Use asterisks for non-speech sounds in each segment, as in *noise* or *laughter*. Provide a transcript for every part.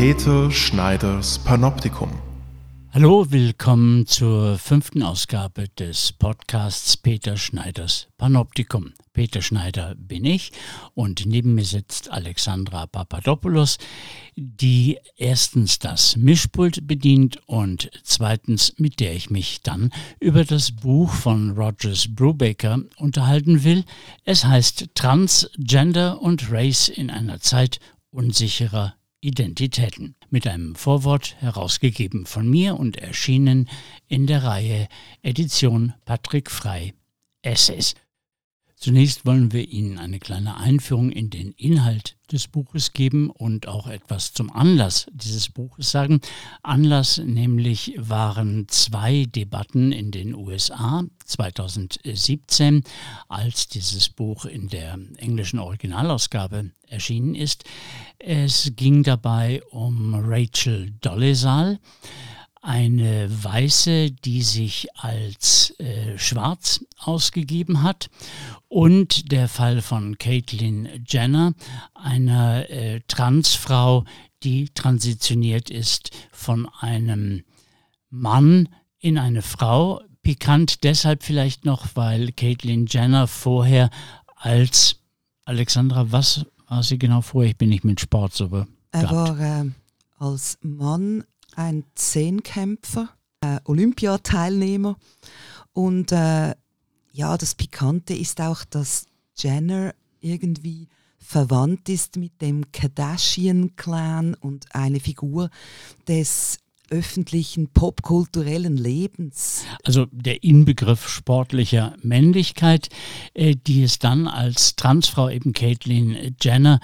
Peter Schneiders Panoptikum. Hallo, willkommen zur fünften Ausgabe des Podcasts Peter Schneiders Panoptikum. Peter Schneider bin ich und neben mir sitzt Alexandra Papadopoulos, die erstens das Mischpult bedient und zweitens mit der ich mich dann über das Buch von Rogers Brubaker unterhalten will. Es heißt Transgender und Race in einer Zeit unsicherer Identitäten mit einem Vorwort herausgegeben von mir und erschienen in der Reihe Edition Patrick Frei Essays. Zunächst wollen wir Ihnen eine kleine Einführung in den Inhalt des Buches geben und auch etwas zum Anlass dieses Buches sagen. Anlass nämlich waren zwei Debatten in den USA 2017, als dieses Buch in der englischen Originalausgabe erschienen ist. Es ging dabei um Rachel Dolezal eine Weiße, die sich als äh, schwarz ausgegeben hat und der Fall von Caitlyn Jenner, einer äh, Transfrau, die transitioniert ist von einem Mann in eine Frau. Pikant deshalb vielleicht noch, weil Caitlyn Jenner vorher als Alexandra, was war sie genau vorher? Ich bin nicht mit Sport so. Er war äh, als Mann ein Zehnkämpfer, Olympiateilnehmer. Und äh, ja, das Pikante ist auch, dass Jenner irgendwie verwandt ist mit dem Kardashian-Clan und eine Figur des öffentlichen popkulturellen Lebens. Also der Inbegriff sportlicher Männlichkeit, äh, die es dann als Transfrau eben Caitlyn Jenner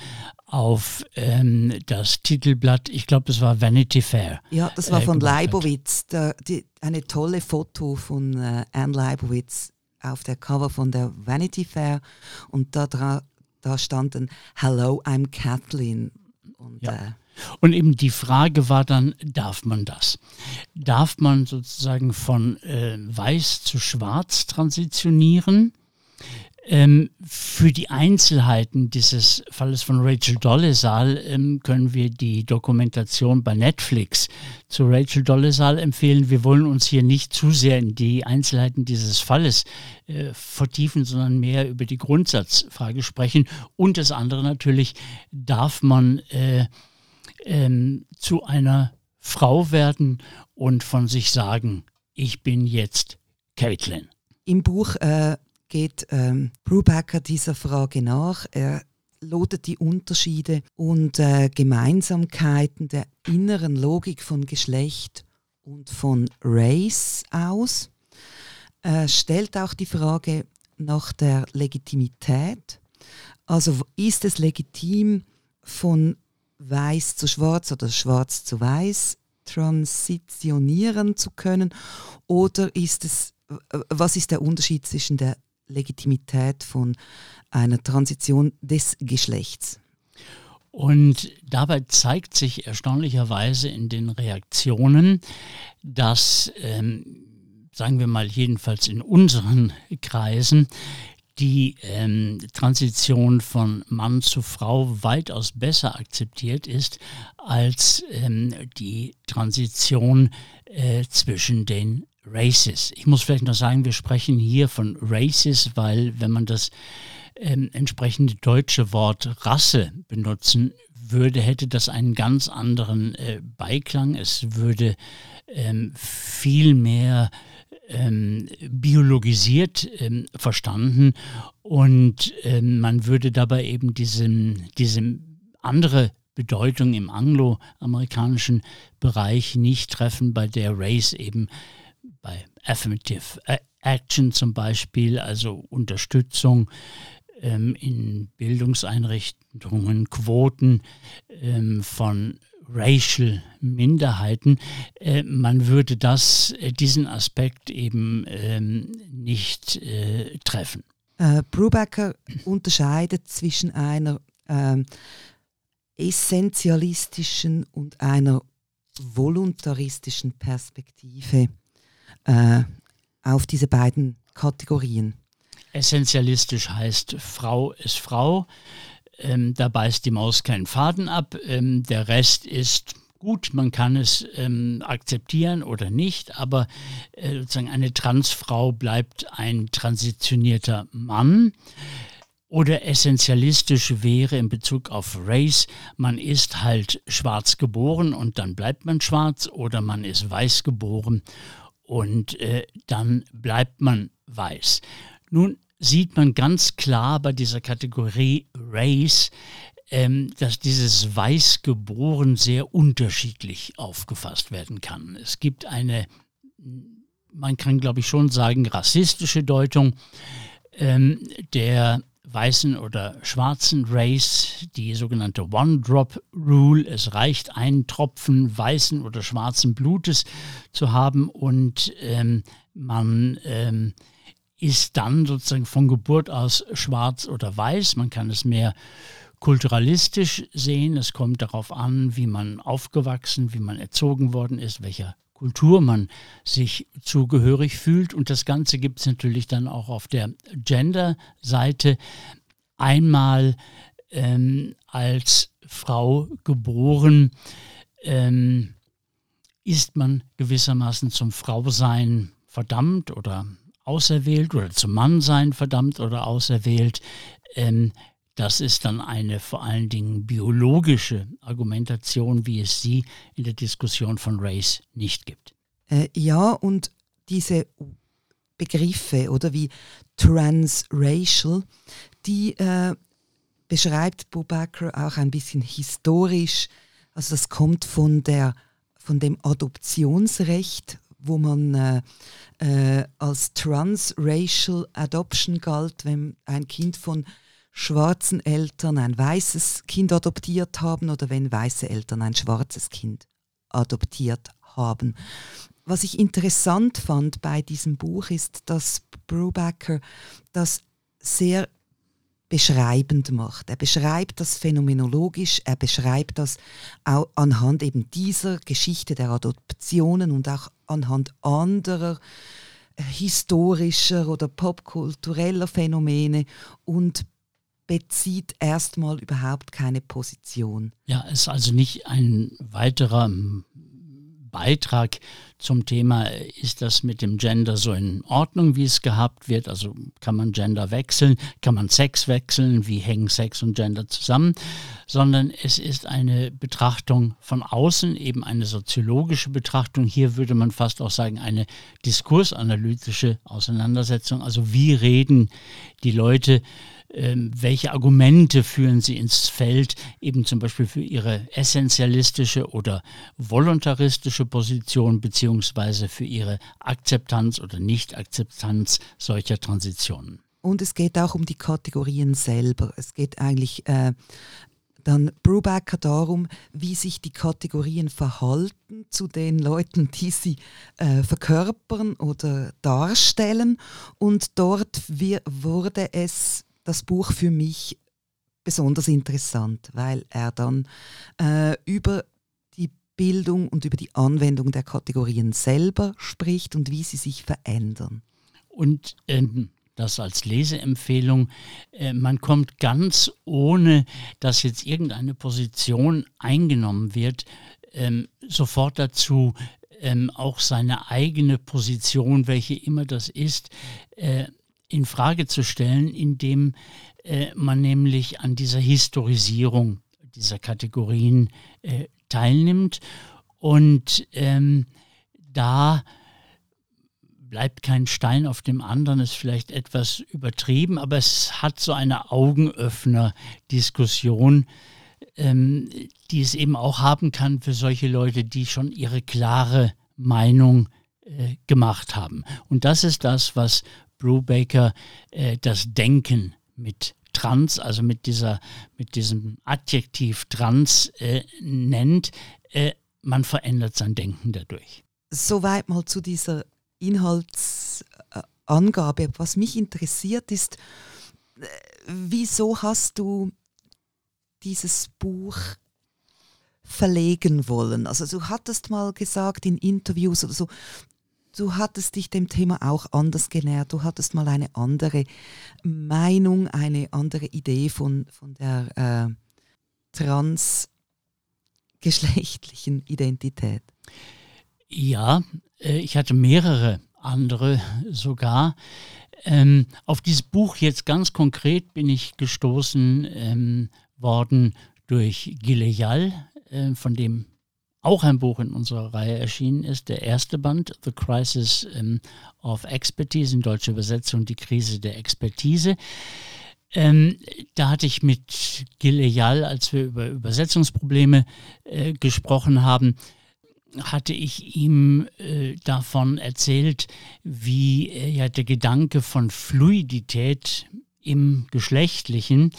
auf ähm, das Titelblatt, ich glaube, das war Vanity Fair. Ja, das war äh, von Leibowitz, da, die, eine tolle Foto von äh, Anne Leibowitz auf der Cover von der Vanity Fair und da, da standen Hello, I'm Kathleen. Und, ja. Äh, und eben die Frage war dann, darf man das? Darf man sozusagen von äh, weiß zu schwarz transitionieren? Ähm, für die Einzelheiten dieses Falles von Rachel Dolezal ähm, können wir die Dokumentation bei Netflix zu Rachel Dolezal empfehlen. Wir wollen uns hier nicht zu sehr in die Einzelheiten dieses Falles äh, vertiefen, sondern mehr über die Grundsatzfrage sprechen. Und das andere natürlich, darf man äh, ähm, zu einer Frau werden und von sich sagen, ich bin jetzt Caitlin. Im Buch äh, geht ähm, Brubaker dieser Frage nach. Er lotet die Unterschiede und äh, Gemeinsamkeiten der inneren Logik von Geschlecht und von Race aus. Er stellt auch die Frage nach der Legitimität. Also ist es legitim, von weiß zu schwarz oder schwarz zu weiß transitionieren zu können? Oder ist es, was ist der Unterschied zwischen der Legitimität von einer Transition des Geschlechts. Und dabei zeigt sich erstaunlicherweise in den Reaktionen, dass, ähm, sagen wir mal jedenfalls in unseren Kreisen, die ähm, Transition von Mann zu Frau weitaus besser akzeptiert ist als ähm, die Transition äh, zwischen den Races. Ich muss vielleicht noch sagen, wir sprechen hier von Races, weil wenn man das ähm, entsprechende deutsche Wort Rasse benutzen würde, hätte das einen ganz anderen äh, Beiklang. Es würde ähm, viel mehr ähm, biologisiert ähm, verstanden und ähm, man würde dabei eben diesem, diesem andere Bedeutung im angloamerikanischen Bereich nicht treffen, bei der Race eben bei Affirmative Action zum Beispiel, also Unterstützung ähm, in Bildungseinrichtungen, Quoten ähm, von Racial Minderheiten, äh, man würde das, äh, diesen Aspekt eben ähm, nicht äh, treffen. Äh, Brubaker *clears throat* unterscheidet zwischen einer ähm, essentialistischen und einer voluntaristischen Perspektive äh, auf diese beiden Kategorien. Essentialistisch heißt, Frau ist Frau, ähm, da beißt die Maus keinen Faden ab, ähm, der Rest ist gut, man kann es ähm, akzeptieren oder nicht, aber äh, sozusagen eine Transfrau bleibt ein transitionierter Mann. Oder essentialistisch wäre in Bezug auf Race, man ist halt schwarz geboren und dann bleibt man schwarz oder man ist weiß geboren und äh, dann bleibt man weiß. Nun sieht man ganz klar bei dieser Kategorie Race, ähm, dass dieses Weißgeboren sehr unterschiedlich aufgefasst werden kann. Es gibt eine, man kann glaube ich schon sagen, rassistische Deutung ähm, der weißen oder schwarzen Race, die sogenannte One-Drop-Rule. Es reicht, einen Tropfen weißen oder schwarzen Blutes zu haben und ähm, man ähm, ist dann sozusagen von Geburt aus schwarz oder weiß. Man kann es mehr kulturalistisch sehen. Es kommt darauf an, wie man aufgewachsen, wie man erzogen worden ist, welcher Kultur man sich zugehörig fühlt. Und das Ganze gibt es natürlich dann auch auf der Gender-Seite. Einmal ähm, als Frau geboren ähm, ist man gewissermaßen zum Frausein verdammt oder auserwählt oder zum Mannsein verdammt oder auserwählt. Ähm, das ist dann eine vor allen Dingen biologische Argumentation, wie es sie in der Diskussion von Race nicht gibt. Äh, ja, und diese Begriffe oder wie transracial, die äh, beschreibt Boubacar auch ein bisschen historisch. Also das kommt von, der, von dem Adoptionsrecht, wo man äh, äh, als transracial Adoption galt, wenn ein Kind von schwarzen Eltern ein weißes Kind adoptiert haben oder wenn weiße Eltern ein schwarzes Kind adoptiert haben. Was ich interessant fand bei diesem Buch ist, dass Brubaker das sehr beschreibend macht. Er beschreibt das phänomenologisch, er beschreibt das auch anhand eben dieser Geschichte der Adoptionen und auch anhand anderer historischer oder popkultureller Phänomene und bezieht erstmal überhaupt keine Position. Ja, es ist also nicht ein weiterer Beitrag zum Thema, ist das mit dem Gender so in Ordnung, wie es gehabt wird? Also kann man Gender wechseln, kann man Sex wechseln, wie hängen Sex und Gender zusammen? Sondern es ist eine Betrachtung von außen, eben eine soziologische Betrachtung. Hier würde man fast auch sagen, eine diskursanalytische Auseinandersetzung. Also wie reden die Leute welche Argumente führen sie ins Feld, eben zum Beispiel für ihre essentialistische oder voluntaristische Position, beziehungsweise für ihre Akzeptanz oder Nicht-Akzeptanz solcher Transitionen. Und es geht auch um die Kategorien selber. Es geht eigentlich äh, dann Brubaker darum, wie sich die Kategorien verhalten zu den Leuten, die sie äh, verkörpern oder darstellen. Und dort wir, wurde es das Buch für mich besonders interessant, weil er dann äh, über die Bildung und über die Anwendung der Kategorien selber spricht und wie sie sich verändern. Und ähm, das als Leseempfehlung, äh, man kommt ganz ohne, dass jetzt irgendeine Position eingenommen wird, ähm, sofort dazu, ähm, auch seine eigene Position, welche immer das ist, äh, in Frage zu stellen, indem äh, man nämlich an dieser Historisierung dieser Kategorien äh, teilnimmt. Und ähm, da bleibt kein Stein auf dem anderen, ist vielleicht etwas übertrieben, aber es hat so eine Augenöffner-Diskussion, ähm, die es eben auch haben kann für solche Leute, die schon ihre klare Meinung äh, gemacht haben. Und das ist das, was Brubaker äh, das Denken mit trans, also mit, dieser, mit diesem Adjektiv trans äh, nennt. Äh, man verändert sein Denken dadurch. Soweit mal zu dieser Inhaltsangabe. Was mich interessiert ist, äh, wieso hast du dieses Buch verlegen wollen? Also du hattest mal gesagt in Interviews oder so, du hattest dich dem Thema auch anders genähert. Du hattest mal eine andere Meinung, eine andere Idee von, von der äh, Transgesellschaft geschlechtlichen Identität? Ja, äh, ich hatte mehrere andere sogar. Ähm, auf dieses Buch jetzt ganz konkret bin ich gestoßen ähm, worden durch Gileyal, äh, von dem auch ein Buch in unserer Reihe erschienen ist, der erste Band, The Crisis ähm, of Expertise, in deutscher Übersetzung die Krise der Expertise. Ähm, da hatte ich mit Gileyal, als wir über Übersetzungsprobleme äh, gesprochen haben, hatte ich ihm äh, davon erzählt, wie äh, ja der Gedanke von Fluidität im Geschlechtlichen,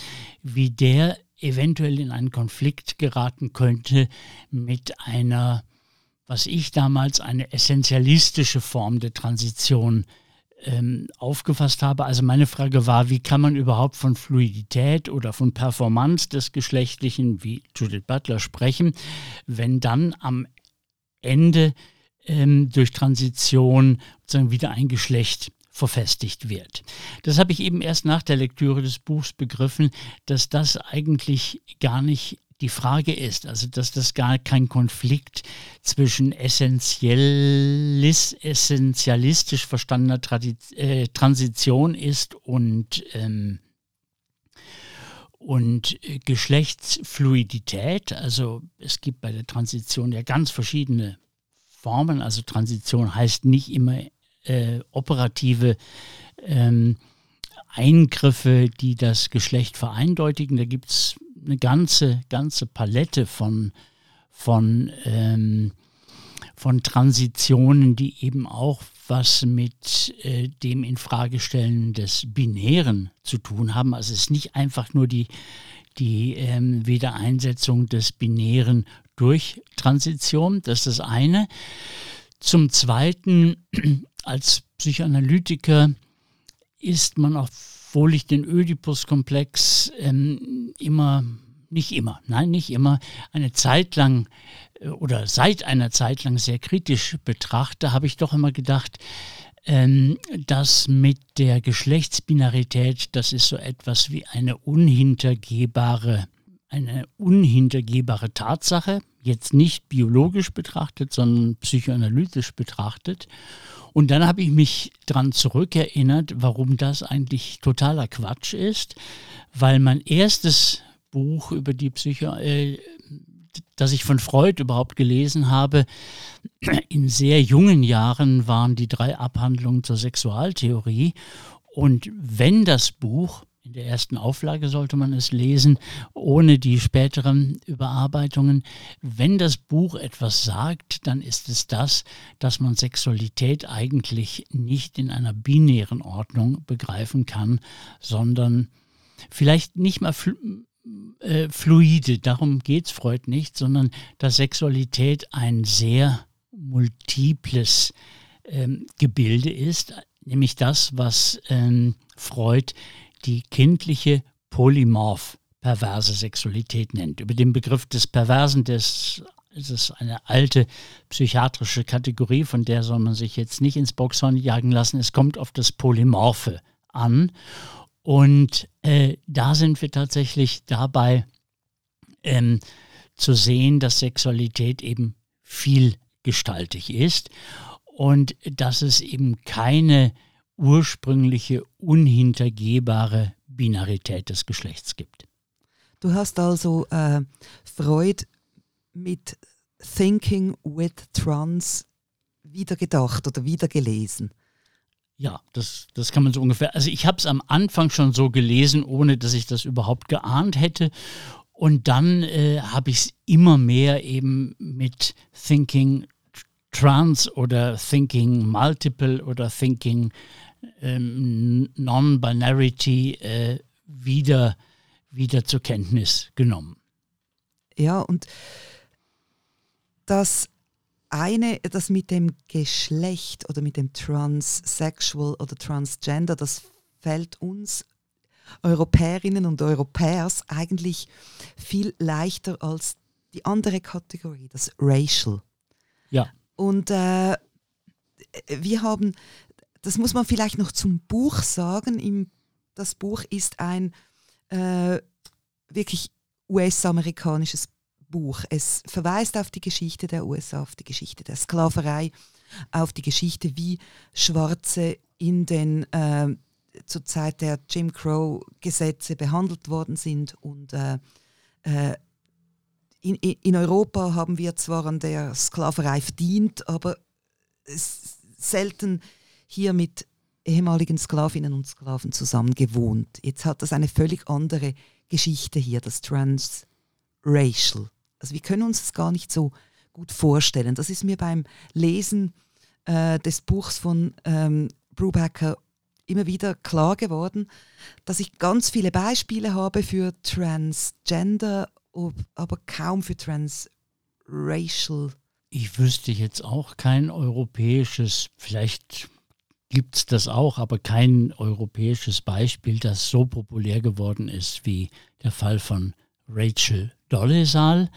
wie der eventuell in einen Konflikt geraten könnte mit einer, was ich damals eine essentialistische Form der Transition ähm, aufgefasst habe. Also meine Frage war, wie kann man überhaupt von Fluidität oder von Performance des Geschlechtlichen, wie Judith Butler, sprechen, wenn dann am Ende ähm, durch Transition sozusagen wieder ein Geschlecht verfestigt wird. Das habe ich eben erst nach der Lektüre des Buchs begriffen, dass das eigentlich gar nicht die Frage ist, also dass das gar kein Konflikt zwischen essentiellis, essentialistisch verstandener Tradiz äh, Transition ist und, ähm, und Geschlechtsfluidität. Also es gibt bei der Transition ja ganz verschiedene Formen. Also Transition heißt nicht immer äh, operative ähm, Eingriffe, die das Geschlecht vereindeutigen. Da gibt es eine ganze, ganze Palette von, von, ähm, von Transitionen, die eben auch was mit äh, dem Infragestellen des Binären zu tun haben. Also es ist nicht einfach nur die, die ähm, Wiedereinsetzung des Binären durch Transition, das ist das eine. Zum Zweiten, als Psychoanalytiker ist man, obwohl ich den Oedipus-Komplex ähm, immer, nicht immer, nein, nicht immer, eine Zeit lang äh, oder seit einer Zeit lang sehr kritisch betrachte, habe ich doch immer gedacht, ähm, dass mit der Geschlechtsbinarität, das ist so etwas wie eine unhintergehbare eine unhintergehbare Tatsache, jetzt nicht biologisch betrachtet, sondern psychoanalytisch betrachtet. Und dann habe ich mich daran zurückerinnert, warum das eigentlich totaler Quatsch ist, weil mein erstes Buch über die Psycho, äh, das ich von Freud überhaupt gelesen habe, *clears throat* in sehr jungen Jahren waren die drei Abhandlungen zur Sexualtheorie. Und wenn das Buch in der ersten Auflage sollte man es lesen, ohne die späteren Überarbeitungen. Wenn das Buch etwas sagt, dann ist es das, dass man Sexualität eigentlich nicht in einer binären Ordnung begreifen kann, sondern vielleicht nicht mal fl äh, fluide, darum geht es Freud nicht, sondern dass Sexualität ein sehr multiples ähm, Gebilde ist, nämlich das, was ähm, Freud die kindliche Polymorph perverse Sexualität nennt. Über den Begriff des Perversen, des es ist eine alte psychiatrische Kategorie, von der soll man sich jetzt nicht ins Boxhorn jagen lassen. Es kommt auf das Polymorphe an. Und äh, da sind wir tatsächlich dabei ähm, zu sehen, dass Sexualität eben vielgestaltig ist und dass es eben keine ursprüngliche, unhintergehbare Binarität des Geschlechts gibt. Du hast also äh, Freud mit Thinking with Trans wiedergedacht oder wiedergelesen. Ja, das, das kann man so ungefähr. Also ich habe es am Anfang schon so gelesen, ohne dass ich das überhaupt geahnt hätte. Und dann äh, habe ich es immer mehr eben mit Thinking Trans oder Thinking Multiple oder Thinking ähm, Non-Binarity äh, wieder, wieder zur Kenntnis genommen. Ja, und das eine, das mit dem Geschlecht oder mit dem Transsexual oder Transgender, das fällt uns Europäerinnen und Europäers eigentlich viel leichter als die andere Kategorie, das Racial. Ja. Und äh, wir haben das muss man vielleicht noch zum Buch sagen. Im, das Buch ist ein äh, wirklich US-amerikanisches Buch. Es verweist auf die Geschichte der USA, auf die Geschichte der Sklaverei, auf die Geschichte, wie Schwarze in den äh, zur Zeit der Jim Crow-Gesetze behandelt worden sind. Und äh, äh, in, in, Europa haben wir zwar an der Sklaverei verdient, aber selten hier mit ehemaligen Sklavinnen und Sklaven zusammen gewohnt. Jetzt hat das eine völlig andere Geschichte hier, das Transracial. Also wir können uns das gar nicht so gut vorstellen. Das ist mir beim Lesen äh, des Buchs von ähm, Brubaker immer wieder klar geworden, dass ich ganz viele Beispiele habe für Transgender, aber kaum für Transracial. Ich wüsste jetzt auch kein europäisches, vielleicht gibt es das auch, aber kein europäisches Beispiel, das so populär geworden ist wie der Fall von Rachel Dolezal.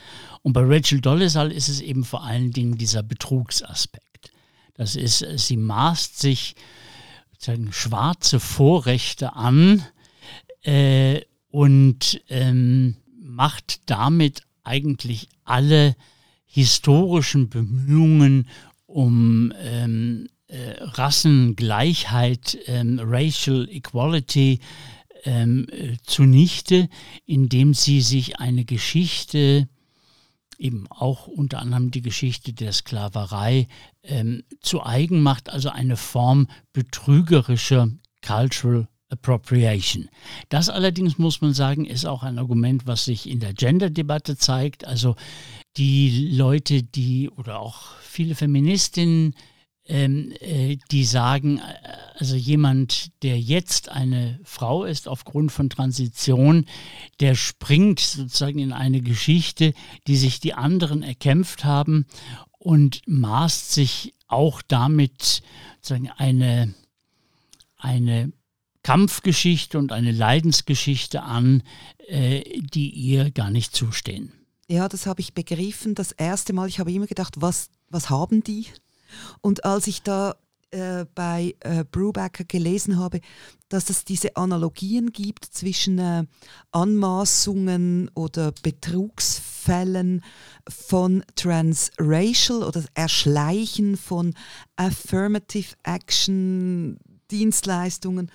Und bei Rachel Dolezal ist es eben vor allen Dingen dieser Betrugsaspekt. Das ist, sie maßt sich sozusagen schwarze Vorrechte an äh, und ähm, macht damit eigentlich alle historischen Bemühungen um ähm, äh, Rassengleichheit, ähm, Racial Equality ähm, äh, zunichte, indem sie sich eine Geschichte, eben auch unter anderem die Geschichte der Sklaverei, ähm, zu eigen macht, also eine Form betrügerischer Cultural Appropriation. Das allerdings muss man sagen, ist auch ein Argument, was sich in der Gender-Debatte zeigt. Also die Leute, die oder auch viele Feministinnen ähm, äh, die sagen, äh, also jemand, der jetzt eine Frau ist aufgrund von Transition, der springt sozusagen in eine Geschichte, die sich die anderen erkämpft haben und maßt sich auch damit sozusagen eine, eine Kampfgeschichte und eine Leidensgeschichte an, äh, die ihr gar nicht zustehen. Ja, das habe ich begriffen. Das erste Mal, ich habe immer gedacht, was, was haben die? Und als ich da äh, bei äh, Brubaker gelesen habe, dass es diese Analogien gibt zwischen äh, Anmaßungen oder Betrugsfällen von Transracial oder Erschleichen von Affirmative Action Dienstleistungen.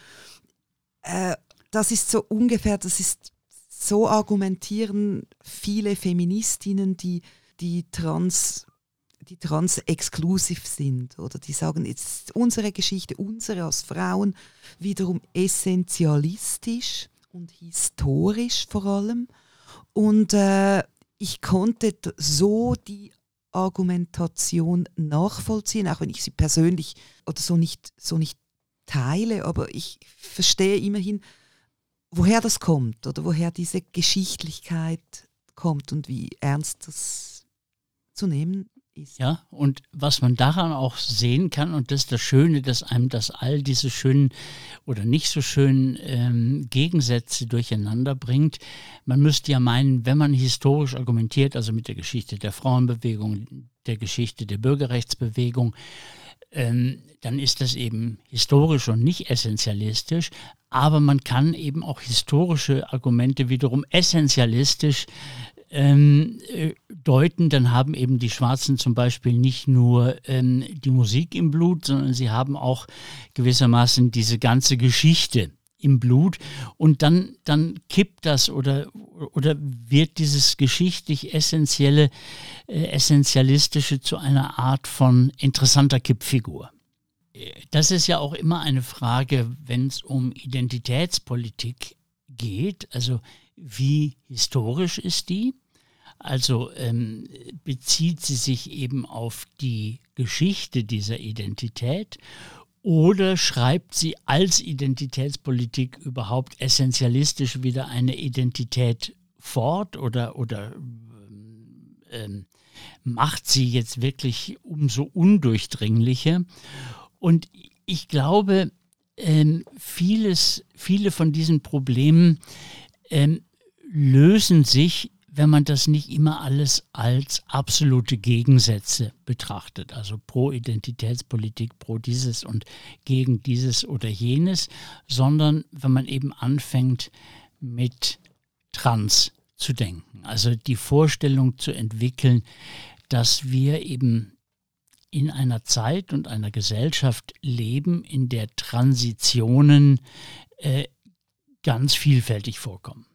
Äh, das ist so ungefähr, das ist so argumentieren viele Feministinnen, die die trans die trans-exklusiv sind oder die sagen, jetzt ist unsere Geschichte, unsere als Frauen wiederum essentialistisch und historisch vor allem. Und äh, ich konnte so die Argumentation nachvollziehen, auch wenn ich sie persönlich oder so nicht, so nicht teile, aber ich verstehe immerhin, woher das kommt oder woher diese Geschichtlichkeit kommt und wie ernst das zu nehmen ist. Ja, und was man daran auch sehen kann, und das ist das Schöne, dass einem das all diese schönen oder nicht so schönen ähm, Gegensätze durcheinander bringt. Man müsste ja meinen, wenn man historisch argumentiert, also mit der Geschichte der Frauenbewegung, der Geschichte der Bürgerrechtsbewegung, ähm, dann ist das eben historisch und nicht essentialistisch. Aber man kann eben auch historische Argumente wiederum essentialistisch ähm, äh, deuten, dann haben eben die Schwarzen zum Beispiel nicht nur ähm, die Musik im Blut, sondern sie haben auch gewissermaßen diese ganze Geschichte im Blut und dann, dann kippt das oder, oder wird dieses geschichtlich essentielle, äh, essentialistische zu einer Art von interessanter Kippfigur. Das ist ja auch immer eine Frage, wenn es um Identitätspolitik geht. Also wie historisch ist die? Also ähm, bezieht sie sich eben auf die Geschichte dieser Identität oder schreibt sie als Identitätspolitik überhaupt essentialistisch wieder eine Identität fort oder, oder ähm, macht sie jetzt wirklich umso undurchdringlicher? Und ich glaube, ähm, vieles, viele von diesen Problemen ähm, lösen sich wenn man das nicht immer alles als absolute Gegensätze betrachtet, also pro Identitätspolitik, pro dieses und gegen dieses oder jenes, sondern wenn man eben anfängt mit Trans zu denken. Also die Vorstellung zu entwickeln, dass wir eben in einer Zeit und einer Gesellschaft leben, in der Transitionen äh, ganz vielfältig vorkommen.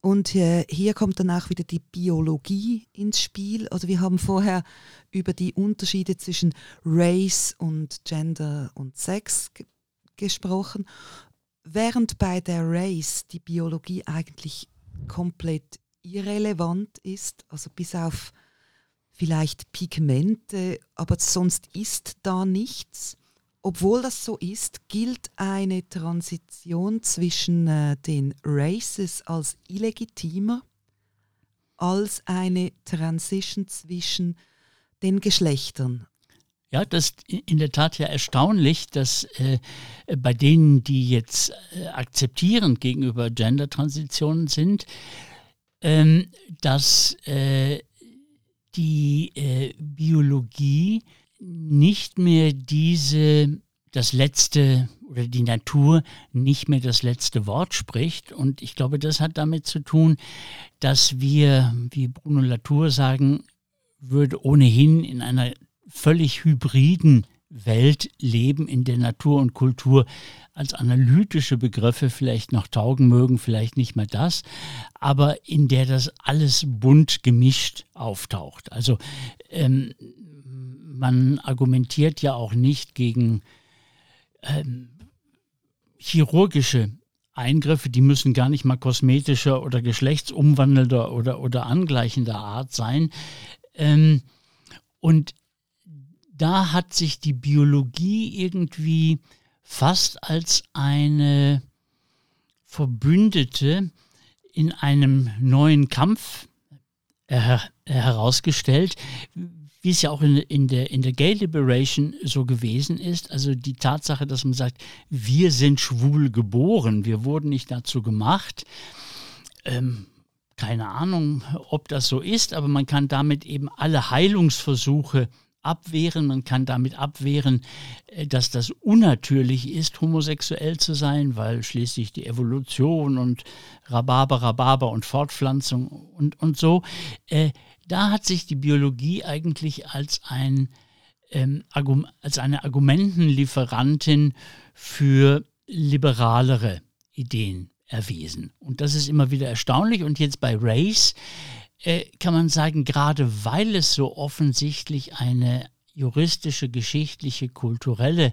Und äh, hier kommt dann auch wieder die Biologie ins Spiel. Also wir haben vorher über die Unterschiede zwischen Race und Gender und Sex gesprochen, während bei der Race die Biologie eigentlich komplett irrelevant ist, also bis auf vielleicht Pigmente, aber sonst ist da nichts. Obwohl das so ist, gilt eine Transition zwischen äh, den Races als illegitimer als eine Transition zwischen den Geschlechtern. Ja, das ist in der Tat ja erstaunlich, dass äh, bei denen, die jetzt äh, akzeptierend gegenüber Gender-Transitionen sind, ähm, dass äh, die äh, Biologie nicht mehr diese, das letzte oder die Natur nicht mehr das letzte Wort spricht. Und ich glaube, das hat damit zu tun, dass wir, wie Bruno Latour sagen würde, ohnehin in einer völlig hybriden Welt leben, in der Natur und Kultur als analytische Begriffe vielleicht noch taugen mögen, vielleicht nicht mehr das, aber in der das alles bunt gemischt auftaucht. Also ähm, man argumentiert ja auch nicht gegen ähm, chirurgische Eingriffe, die müssen gar nicht mal kosmetischer oder geschlechtsumwandelnder oder, oder angleichender Art sein. Ähm, und da hat sich die Biologie irgendwie fast als eine Verbündete in einem neuen Kampf her herausgestellt, wie es ja auch in, in, der, in der Gay Liberation so gewesen ist. Also die Tatsache, dass man sagt, wir sind schwul geboren, wir wurden nicht dazu gemacht. Ähm, keine Ahnung, ob das so ist, aber man kann damit eben alle Heilungsversuche abwehren. Man kann damit abwehren, äh, dass das unnatürlich ist, homosexuell zu sein, weil schließlich die Evolution und Rhabarber, Rhabarber und Fortpflanzung und, und so. Äh, da hat sich die Biologie eigentlich als, ein, ähm, als eine Argumentenlieferantin für liberalere Ideen erwiesen. Und das ist immer wieder erstaunlich. Und jetzt bei Race äh, kann man sagen, gerade weil es so offensichtlich eine juristische, geschichtliche, kulturelle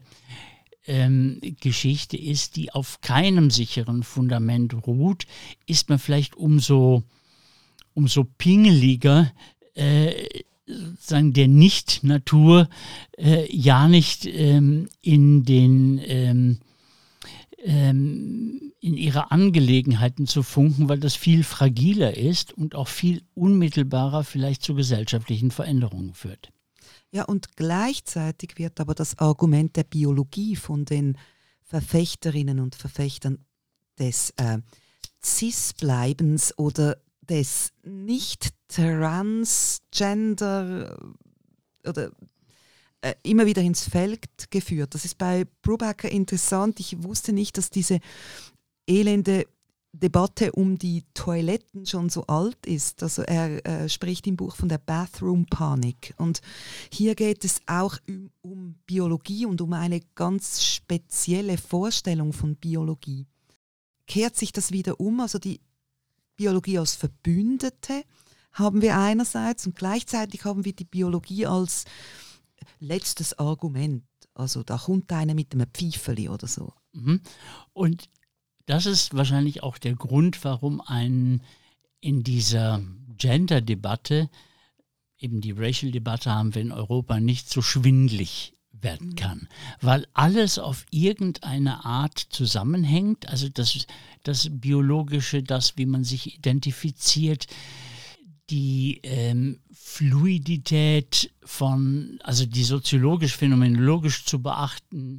ähm, Geschichte ist, die auf keinem sicheren Fundament ruht, ist man vielleicht umso, umso pingeliger, äh, sagen, der Nicht-Natur äh, ja nicht ähm, in den ähm, ähm, in ihre Angelegenheiten zu funken, weil das viel fragiler ist und auch viel unmittelbarer vielleicht zu gesellschaftlichen Veränderungen führt. Ja, und gleichzeitig wird aber das Argument der Biologie von den Verfechterinnen und Verfechtern des äh, Cis-Bleibens oder des Nicht-Transgender oder äh, immer wieder ins Feld geführt. Das ist bei Brubaker interessant. Ich wusste nicht, dass diese elende Debatte um die Toiletten schon so alt ist. Also er äh, spricht im Buch von der Bathroom Panik. Und hier geht es auch um, um Biologie und um eine ganz spezielle Vorstellung von Biologie. Kehrt sich das wieder um? Also die Biologie als Verbündete haben wir einerseits und gleichzeitig haben wir die Biologie als letztes Argument. Also da kommt einer mit einem Pfeifeli oder so. Mhm. Und das ist wahrscheinlich auch der Grund, warum ein in dieser Gender-Debatte, eben die Racial-Debatte haben wir in Europa nicht so schwindlig werden kann, weil alles auf irgendeine Art zusammenhängt, also das, das Biologische, das, wie man sich identifiziert, die ähm, Fluidität von, also die soziologisch, phänomenologisch zu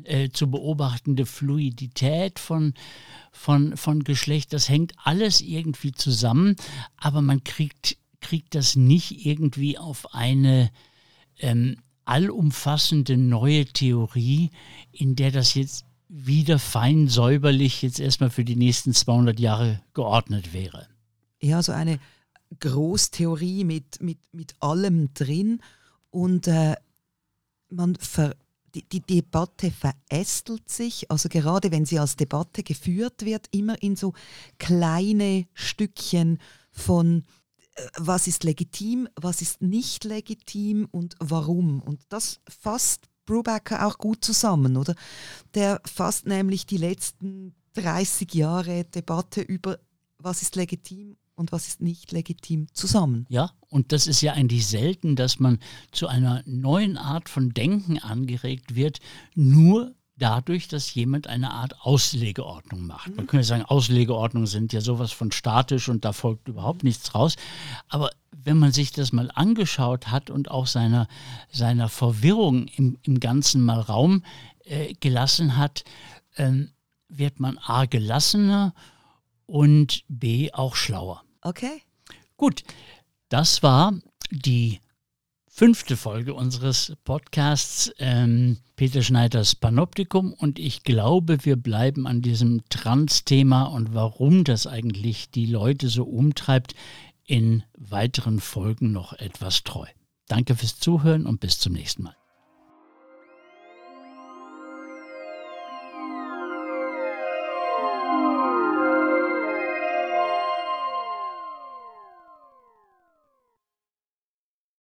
äh, zu beobachtende Fluidität von, von, von Geschlecht, das hängt alles irgendwie zusammen, aber man kriegt, kriegt das nicht irgendwie auf eine ähm, allumfassende neue Theorie, in der das jetzt wieder fein säuberlich jetzt erstmal für die nächsten 200 Jahre geordnet wäre. Ja, so eine Großtheorie mit, mit, mit allem drin und äh, man ver, die, die Debatte verästelt sich, also gerade wenn sie als Debatte geführt wird, immer in so kleine Stückchen von was ist legitim, was ist nicht legitim und warum. Und das fasst Brubaker auch gut zusammen, oder? Der fasst nämlich die letzten 30 Jahre Debatte über was ist legitim und was ist nicht legitim zusammen. Ja, und das ist ja eigentlich selten, dass man zu einer neuen Art von Denken angeregt wird, nur dadurch, dass jemand eine Art Auslegeordnung macht. Man könnte sagen, Auslegeordnungen sind ja sowas von statisch und da folgt überhaupt nichts raus. Aber wenn man sich das mal angeschaut hat und auch seiner, seiner Verwirrung im, im Ganzen mal Raum äh, gelassen hat, äh, wird man A gelassener und B auch schlauer. Okay. Gut, das war die fünfte Folge unseres Podcasts ähm, Peter Schneiders Panoptikum und ich glaube, wir bleiben an diesem Trans-Thema und warum das eigentlich die Leute so umtreibt, in weiteren Folgen noch etwas treu. Danke fürs Zuhören und bis zum nächsten Mal.